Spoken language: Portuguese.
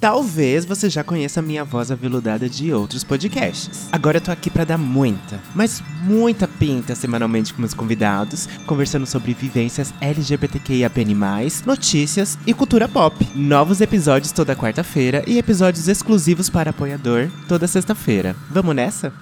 Talvez você já conheça a minha voz aveludada de outros podcasts. Agora eu tô aqui para dar muita, mas muita pinta semanalmente com meus convidados, conversando sobre vivências LGBTQIAPN+, notícias e cultura pop. Novos episódios toda quarta-feira e episódios exclusivos para apoiador toda sexta-feira. Vamos nessa?